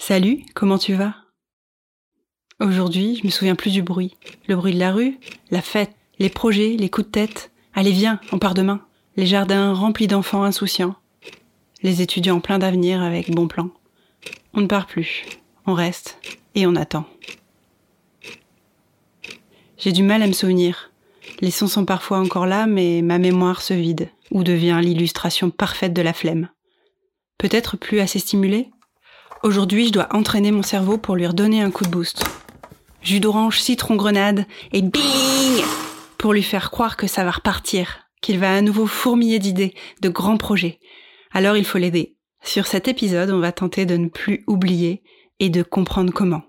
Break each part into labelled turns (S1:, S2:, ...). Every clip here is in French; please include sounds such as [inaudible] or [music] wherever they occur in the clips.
S1: Salut, comment tu vas? Aujourd'hui, je me souviens plus du bruit. Le bruit de la rue, la fête, les projets, les coups de tête. Allez, viens, on part demain. Les jardins remplis d'enfants insouciants. Les étudiants pleins d'avenir avec bon plan. On ne part plus. On reste et on attend. J'ai du mal à me souvenir. Les sons sont parfois encore là, mais ma mémoire se vide ou devient l'illustration parfaite de la flemme. Peut-être plus assez stimulée? Aujourd'hui, je dois entraîner mon cerveau pour lui redonner un coup de boost. Jus d'orange, citron, grenade et bing Pour lui faire croire que ça va repartir, qu'il va à nouveau fourmiller d'idées, de grands projets. Alors il faut l'aider. Sur cet épisode, on va tenter de ne plus oublier et de comprendre comment.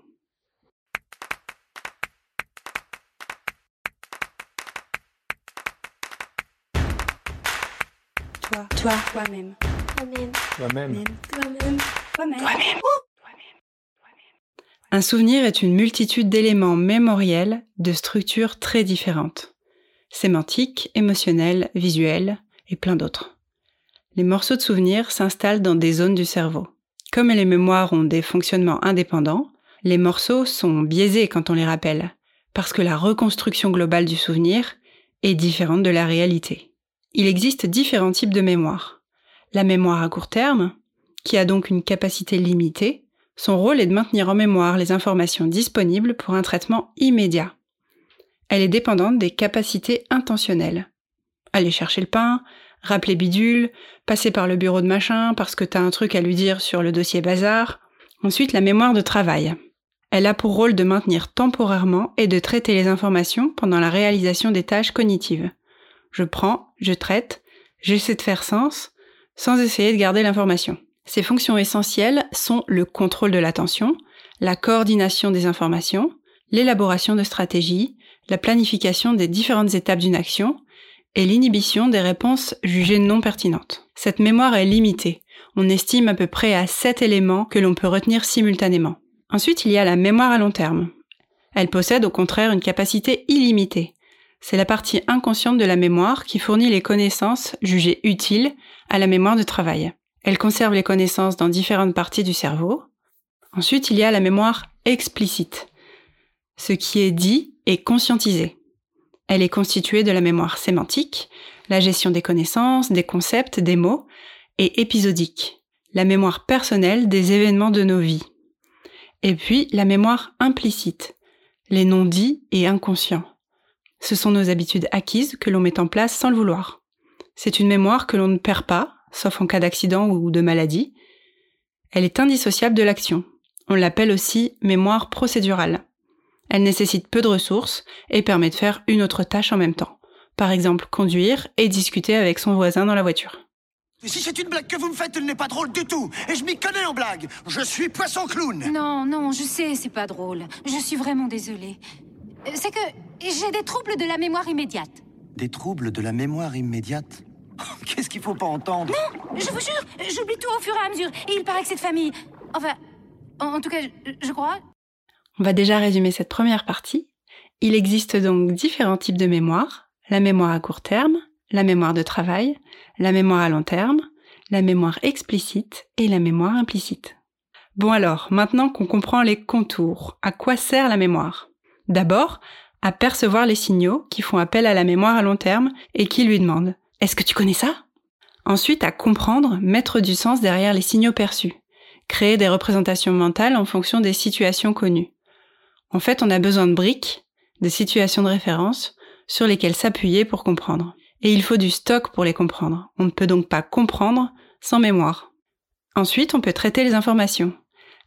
S1: Toi, toi, toi-même.
S2: Toi-même.
S3: Toi-même.
S2: Toi-même. Toi-même.
S1: Un souvenir est une multitude d'éléments mémoriels de structures très différentes. Sémantiques, émotionnelles, visuelles et plein d'autres. Les morceaux de souvenirs s'installent dans des zones du cerveau. Comme les mémoires ont des fonctionnements indépendants, les morceaux sont biaisés quand on les rappelle, parce que la reconstruction globale du souvenir est différente de la réalité. Il existe différents types de mémoire. La mémoire à court terme, qui a donc une capacité limitée, son rôle est de maintenir en mémoire les informations disponibles pour un traitement immédiat. Elle est dépendante des capacités intentionnelles. Aller chercher le pain, rappeler bidule, passer par le bureau de machin parce que t'as un truc à lui dire sur le dossier bazar. Ensuite, la mémoire de travail. Elle a pour rôle de maintenir temporairement et de traiter les informations pendant la réalisation des tâches cognitives. Je prends, je traite, j'essaie de faire sens, sans essayer de garder l'information. Ces fonctions essentielles sont le contrôle de l'attention, la coordination des informations, l'élaboration de stratégies, la planification des différentes étapes d'une action et l'inhibition des réponses jugées non pertinentes. Cette mémoire est limitée. On estime à peu près à 7 éléments que l'on peut retenir simultanément. Ensuite, il y a la mémoire à long terme. Elle possède au contraire une capacité illimitée. C'est la partie inconsciente de la mémoire qui fournit les connaissances jugées utiles à la mémoire de travail. Elle conserve les connaissances dans différentes parties du cerveau. Ensuite, il y a la mémoire explicite. Ce qui est dit est conscientisé. Elle est constituée de la mémoire sémantique, la gestion des connaissances, des concepts, des mots, et épisodique, la mémoire personnelle des événements de nos vies. Et puis la mémoire implicite, les non-dits et inconscients. Ce sont nos habitudes acquises que l'on met en place sans le vouloir. C'est une mémoire que l'on ne perd pas, sauf en cas d'accident ou de maladie. Elle est indissociable de l'action. On l'appelle aussi mémoire procédurale. Elle nécessite peu de ressources et permet de faire une autre tâche en même temps. Par exemple, conduire et discuter avec son voisin dans la voiture.
S4: Si c'est une blague que vous me faites, elle n'est pas drôle du tout. Et je m'y connais en blague. Je suis poisson clown.
S2: Non, non, je sais, c'est pas drôle. Je suis vraiment désolée. Euh, C'est que j'ai des troubles de la mémoire immédiate.
S4: Des troubles de la mémoire immédiate [laughs] Qu'est-ce qu'il faut pas entendre
S2: Je vous jure, j'oublie tout au fur et à mesure. Et il paraît que cette famille. Enfin, en, en tout cas, je, je crois.
S1: On va déjà résumer cette première partie. Il existe donc différents types de mémoire. La mémoire à court terme, la mémoire de travail, la mémoire à long terme, la mémoire explicite et la mémoire implicite. Bon alors, maintenant qu'on comprend les contours, à quoi sert la mémoire? D'abord, à percevoir les signaux qui font appel à la mémoire à long terme et qui lui demandent Est-ce que tu connais ça? Ensuite, à comprendre, mettre du sens derrière les signaux perçus, créer des représentations mentales en fonction des situations connues. En fait, on a besoin de briques, de situations de référence, sur lesquelles s'appuyer pour comprendre. Et il faut du stock pour les comprendre. On ne peut donc pas comprendre sans mémoire. Ensuite, on peut traiter les informations.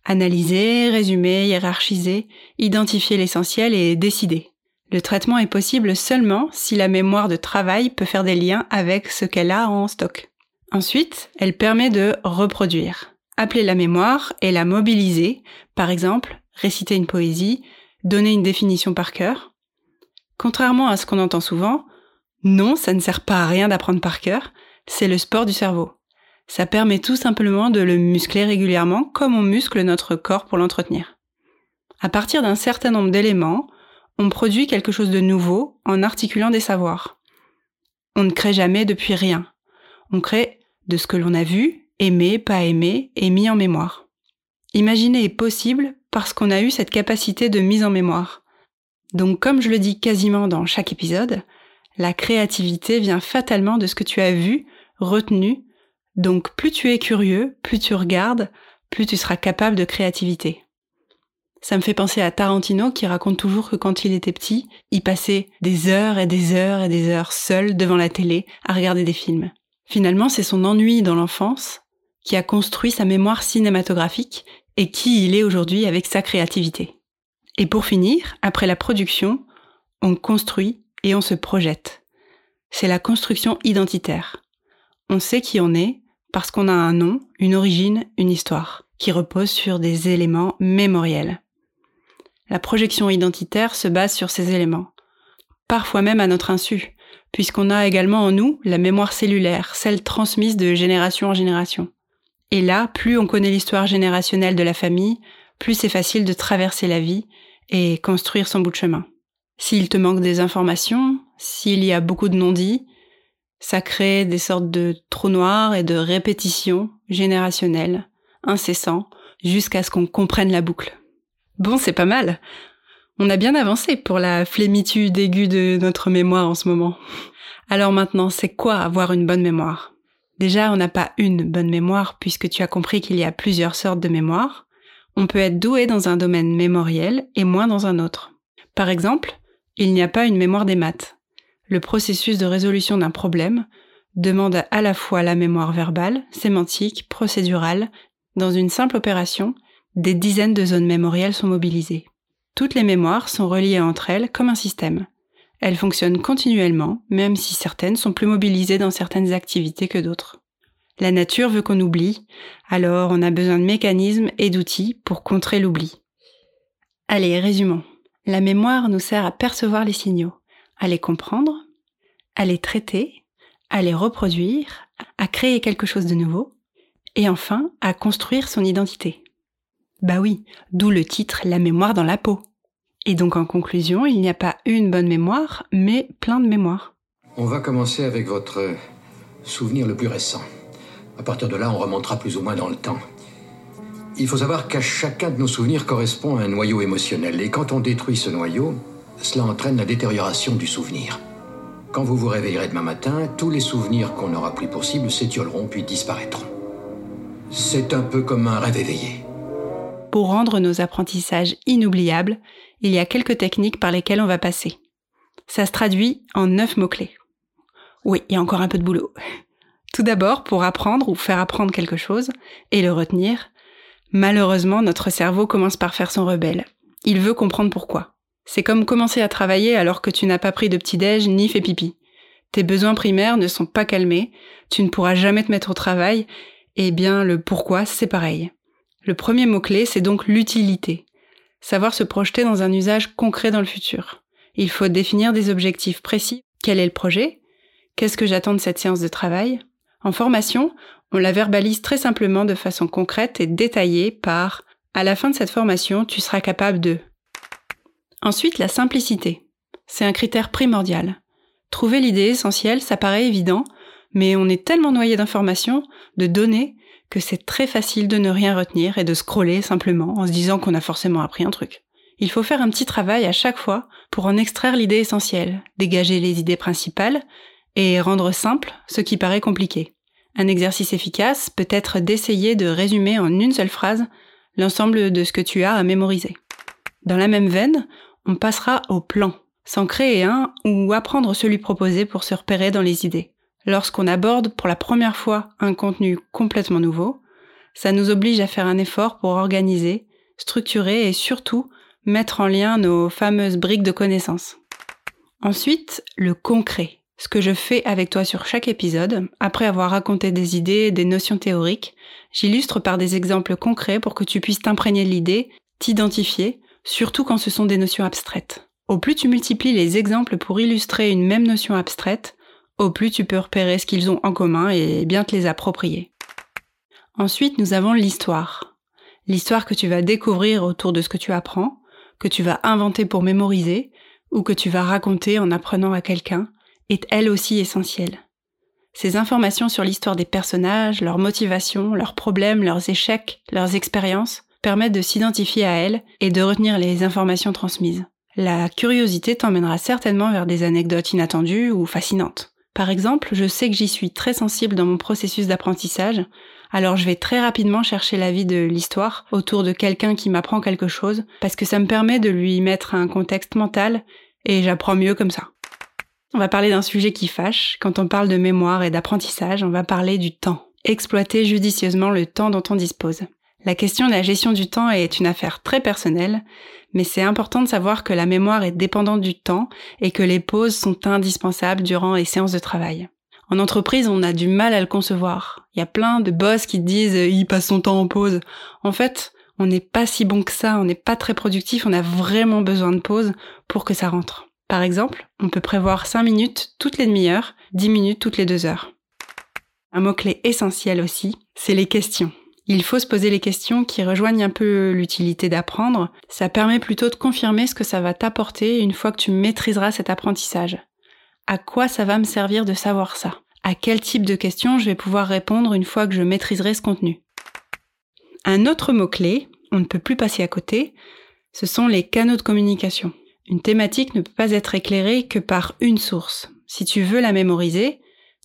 S1: Analyser, résumer, hiérarchiser, identifier l'essentiel et décider. Le traitement est possible seulement si la mémoire de travail peut faire des liens avec ce qu'elle a en stock. Ensuite, elle permet de reproduire. Appeler la mémoire et la mobiliser, par exemple, réciter une poésie, donner une définition par cœur. Contrairement à ce qu'on entend souvent, non, ça ne sert pas à rien d'apprendre par cœur, c'est le sport du cerveau. Ça permet tout simplement de le muscler régulièrement comme on muscle notre corps pour l'entretenir. À partir d'un certain nombre d'éléments, on produit quelque chose de nouveau en articulant des savoirs. On ne crée jamais depuis rien. On crée de ce que l'on a vu, aimé, pas aimé et mis en mémoire. Imaginer est possible parce qu'on a eu cette capacité de mise en mémoire. Donc comme je le dis quasiment dans chaque épisode, la créativité vient fatalement de ce que tu as vu, retenu, donc plus tu es curieux, plus tu regardes, plus tu seras capable de créativité. Ça me fait penser à Tarantino qui raconte toujours que quand il était petit, il passait des heures et des heures et des heures seul devant la télé à regarder des films. Finalement, c'est son ennui dans l'enfance qui a construit sa mémoire cinématographique et qui il est aujourd'hui avec sa créativité. Et pour finir, après la production, on construit et on se projette. C'est la construction identitaire. On sait qui on est parce qu'on a un nom, une origine, une histoire, qui repose sur des éléments mémoriels. La projection identitaire se base sur ces éléments, parfois même à notre insu, puisqu'on a également en nous la mémoire cellulaire, celle transmise de génération en génération. Et là, plus on connaît l'histoire générationnelle de la famille, plus c'est facile de traverser la vie et construire son bout de chemin. S'il te manque des informations, s'il y a beaucoup de non-dits, ça crée des sortes de trous noirs et de répétitions générationnelles, incessants, jusqu'à ce qu'on comprenne la boucle. Bon, c'est pas mal. On a bien avancé pour la flémitude aiguë de notre mémoire en ce moment. Alors maintenant, c'est quoi avoir une bonne mémoire? Déjà, on n'a pas une bonne mémoire puisque tu as compris qu'il y a plusieurs sortes de mémoire. On peut être doué dans un domaine mémoriel et moins dans un autre. Par exemple, il n'y a pas une mémoire des maths. Le processus de résolution d'un problème demande à la fois la mémoire verbale, sémantique, procédurale, dans une simple opération, des dizaines de zones mémorielles sont mobilisées. Toutes les mémoires sont reliées entre elles comme un système. Elles fonctionnent continuellement, même si certaines sont plus mobilisées dans certaines activités que d'autres. La nature veut qu'on oublie, alors on a besoin de mécanismes et d'outils pour contrer l'oubli. Allez, résumons. La mémoire nous sert à percevoir les signaux, à les comprendre, à les traiter, à les reproduire, à créer quelque chose de nouveau, et enfin à construire son identité. Bah oui, d'où le titre La mémoire dans la peau. Et donc en conclusion, il n'y a pas une bonne mémoire, mais plein de mémoires.
S3: On va commencer avec votre souvenir le plus récent. À partir de là, on remontera plus ou moins dans le temps. Il faut savoir qu'à chacun de nos souvenirs correspond un noyau émotionnel. Et quand on détruit ce noyau, cela entraîne la détérioration du souvenir. Quand vous vous réveillerez demain matin, tous les souvenirs qu'on aura pris pour cible s'étioleront puis disparaîtront. C'est un peu comme un rêve éveillé.
S1: Pour rendre nos apprentissages inoubliables, il y a quelques techniques par lesquelles on va passer. Ça se traduit en neuf mots-clés. Oui, il y a encore un peu de boulot. Tout d'abord, pour apprendre ou faire apprendre quelque chose et le retenir, malheureusement, notre cerveau commence par faire son rebelle. Il veut comprendre pourquoi. C'est comme commencer à travailler alors que tu n'as pas pris de petit-déj ni fait pipi. Tes besoins primaires ne sont pas calmés, tu ne pourras jamais te mettre au travail, et bien le pourquoi, c'est pareil. Le premier mot-clé, c'est donc l'utilité. Savoir se projeter dans un usage concret dans le futur. Il faut définir des objectifs précis. Quel est le projet? Qu'est-ce que j'attends de cette séance de travail? En formation, on la verbalise très simplement de façon concrète et détaillée par à la fin de cette formation, tu seras capable de. Ensuite, la simplicité. C'est un critère primordial. Trouver l'idée essentielle, ça paraît évident, mais on est tellement noyé d'informations, de données, que c'est très facile de ne rien retenir et de scroller simplement en se disant qu'on a forcément appris un truc. Il faut faire un petit travail à chaque fois pour en extraire l'idée essentielle, dégager les idées principales et rendre simple ce qui paraît compliqué. Un exercice efficace peut être d'essayer de résumer en une seule phrase l'ensemble de ce que tu as à mémoriser. Dans la même veine, on passera au plan, sans créer un ou apprendre celui proposé pour se repérer dans les idées lorsqu'on aborde pour la première fois un contenu complètement nouveau, ça nous oblige à faire un effort pour organiser, structurer et surtout mettre en lien nos fameuses briques de connaissances. Ensuite, le concret. Ce que je fais avec toi sur chaque épisode, après avoir raconté des idées et des notions théoriques, j'illustre par des exemples concrets pour que tu puisses t'imprégner de l'idée, t'identifier, surtout quand ce sont des notions abstraites. Au plus tu multiplies les exemples pour illustrer une même notion abstraite, au plus tu peux repérer ce qu'ils ont en commun et bien te les approprier. Ensuite, nous avons l'histoire. L'histoire que tu vas découvrir autour de ce que tu apprends, que tu vas inventer pour mémoriser, ou que tu vas raconter en apprenant à quelqu'un, est elle aussi essentielle. Ces informations sur l'histoire des personnages, leurs motivations, leurs problèmes, leurs échecs, leurs expériences permettent de s'identifier à elle et de retenir les informations transmises. La curiosité t'emmènera certainement vers des anecdotes inattendues ou fascinantes. Par exemple, je sais que j'y suis très sensible dans mon processus d'apprentissage, alors je vais très rapidement chercher l'avis de l'histoire autour de quelqu'un qui m'apprend quelque chose, parce que ça me permet de lui mettre un contexte mental, et j'apprends mieux comme ça. On va parler d'un sujet qui fâche. Quand on parle de mémoire et d'apprentissage, on va parler du temps. Exploiter judicieusement le temps dont on dispose. La question de la gestion du temps est une affaire très personnelle, mais c'est important de savoir que la mémoire est dépendante du temps et que les pauses sont indispensables durant les séances de travail. En entreprise, on a du mal à le concevoir. Il y a plein de boss qui disent il passe son temps en pause. En fait, on n'est pas si bon que ça, on n'est pas très productif, on a vraiment besoin de pause pour que ça rentre. Par exemple, on peut prévoir 5 minutes toutes les demi-heures, 10 minutes toutes les 2 heures. Un mot-clé essentiel aussi, c'est les questions. Il faut se poser les questions qui rejoignent un peu l'utilité d'apprendre. Ça permet plutôt de confirmer ce que ça va t'apporter une fois que tu maîtriseras cet apprentissage. À quoi ça va me servir de savoir ça? À quel type de questions je vais pouvoir répondre une fois que je maîtriserai ce contenu? Un autre mot-clé, on ne peut plus passer à côté, ce sont les canaux de communication. Une thématique ne peut pas être éclairée que par une source. Si tu veux la mémoriser,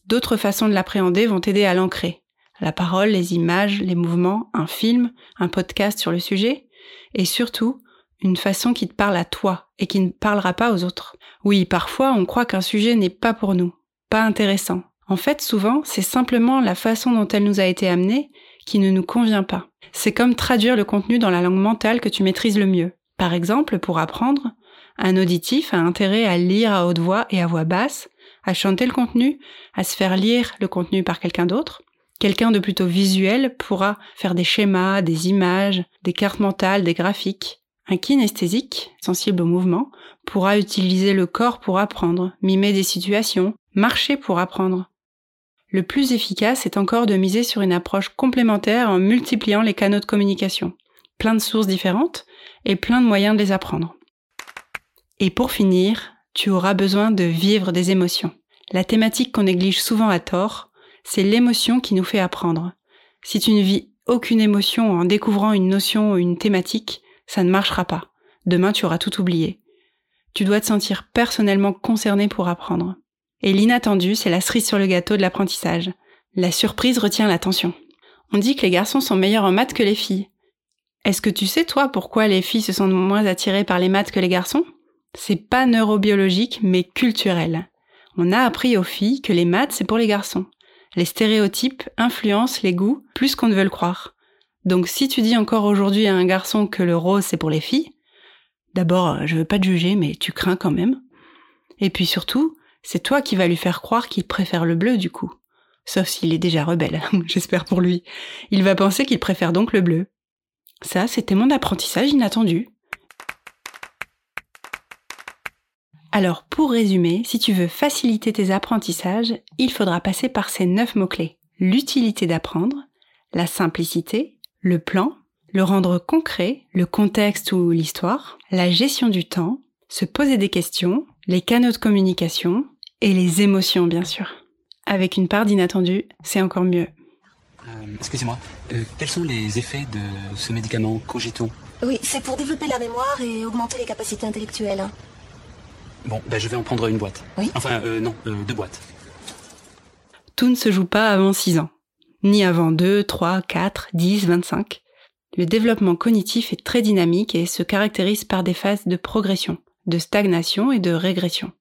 S1: d'autres façons de l'appréhender vont t'aider à l'ancrer. La parole, les images, les mouvements, un film, un podcast sur le sujet, et surtout, une façon qui te parle à toi et qui ne parlera pas aux autres. Oui, parfois on croit qu'un sujet n'est pas pour nous, pas intéressant. En fait, souvent, c'est simplement la façon dont elle nous a été amenée qui ne nous convient pas. C'est comme traduire le contenu dans la langue mentale que tu maîtrises le mieux. Par exemple, pour apprendre, un auditif a intérêt à lire à haute voix et à voix basse, à chanter le contenu, à se faire lire le contenu par quelqu'un d'autre. Quelqu'un de plutôt visuel pourra faire des schémas, des images, des cartes mentales, des graphiques. Un kinesthésique, sensible au mouvement, pourra utiliser le corps pour apprendre, mimer des situations, marcher pour apprendre. Le plus efficace est encore de miser sur une approche complémentaire en multipliant les canaux de communication. Plein de sources différentes et plein de moyens de les apprendre. Et pour finir, tu auras besoin de vivre des émotions. La thématique qu'on néglige souvent à tort, c'est l'émotion qui nous fait apprendre. Si tu ne vis aucune émotion en découvrant une notion ou une thématique, ça ne marchera pas. Demain, tu auras tout oublié. Tu dois te sentir personnellement concerné pour apprendre. Et l'inattendu, c'est la cerise sur le gâteau de l'apprentissage. La surprise retient l'attention. On dit que les garçons sont meilleurs en maths que les filles. Est-ce que tu sais, toi, pourquoi les filles se sont moins attirées par les maths que les garçons? C'est pas neurobiologique, mais culturel. On a appris aux filles que les maths, c'est pour les garçons. Les stéréotypes influencent les goûts plus qu'on ne veut le croire. Donc si tu dis encore aujourd'hui à un garçon que le rose, c'est pour les filles, d'abord, je veux pas te juger, mais tu crains quand même. Et puis surtout, c'est toi qui vas lui faire croire qu'il préfère le bleu du coup. Sauf s'il est déjà rebelle, [laughs] j'espère pour lui. Il va penser qu'il préfère donc le bleu. Ça, c'était mon apprentissage inattendu. Alors pour résumer, si tu veux faciliter tes apprentissages, il faudra passer par ces neuf mots-clés. L'utilité d'apprendre, la simplicité, le plan, le rendre concret, le contexte ou l'histoire, la gestion du temps, se poser des questions, les canaux de communication et les émotions bien sûr. Avec une part d'inattendu, c'est encore mieux.
S5: Euh, excusez-moi, euh, quels sont les effets de ce médicament Cogiton
S6: Oui, c'est pour développer la mémoire et augmenter les capacités intellectuelles.
S5: Bon, ben je vais en prendre une boîte.
S6: Oui.
S5: Enfin, euh, non, euh, deux boîtes.
S1: Tout ne se joue pas avant 6 ans, ni avant 2, 3, 4, 10, 25. Le développement cognitif est très dynamique et se caractérise par des phases de progression, de stagnation et de régression.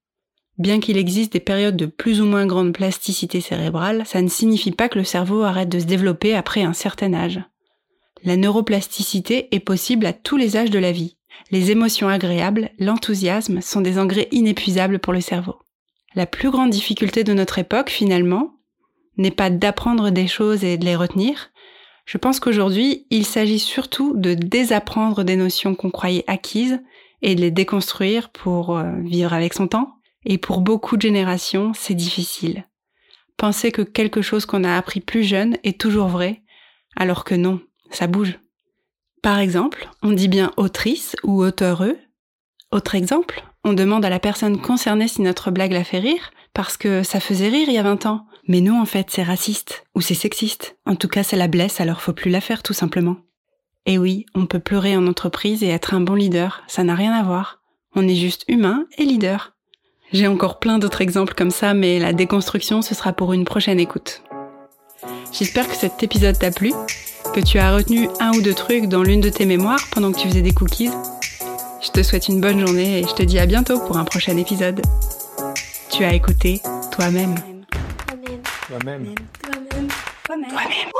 S1: Bien qu'il existe des périodes de plus ou moins grande plasticité cérébrale, ça ne signifie pas que le cerveau arrête de se développer après un certain âge. La neuroplasticité est possible à tous les âges de la vie, les émotions agréables, l'enthousiasme sont des engrais inépuisables pour le cerveau. La plus grande difficulté de notre époque, finalement, n'est pas d'apprendre des choses et de les retenir. Je pense qu'aujourd'hui, il s'agit surtout de désapprendre des notions qu'on croyait acquises et de les déconstruire pour euh, vivre avec son temps. Et pour beaucoup de générations, c'est difficile. Penser que quelque chose qu'on a appris plus jeune est toujours vrai, alors que non, ça bouge. Par exemple, on dit bien autrice ou auteureux. Autre exemple, on demande à la personne concernée si notre blague la fait rire, parce que ça faisait rire il y a 20 ans. Mais non, en fait, c'est raciste, ou c'est sexiste. En tout cas, ça la blesse, alors faut plus la faire, tout simplement. Et oui, on peut pleurer en entreprise et être un bon leader, ça n'a rien à voir. On est juste humain et leader. J'ai encore plein d'autres exemples comme ça, mais la déconstruction, ce sera pour une prochaine écoute. J'espère que cet épisode t'a plu, que tu as retenu un ou deux trucs dans l'une de tes mémoires pendant que tu faisais des cookies. Je te souhaite une bonne journée et je te dis à bientôt pour un prochain épisode. Tu as écouté toi-même.
S6: Toi-même.
S7: Toi-même.
S6: Toi-même. Toi-même.
S1: Toi-même.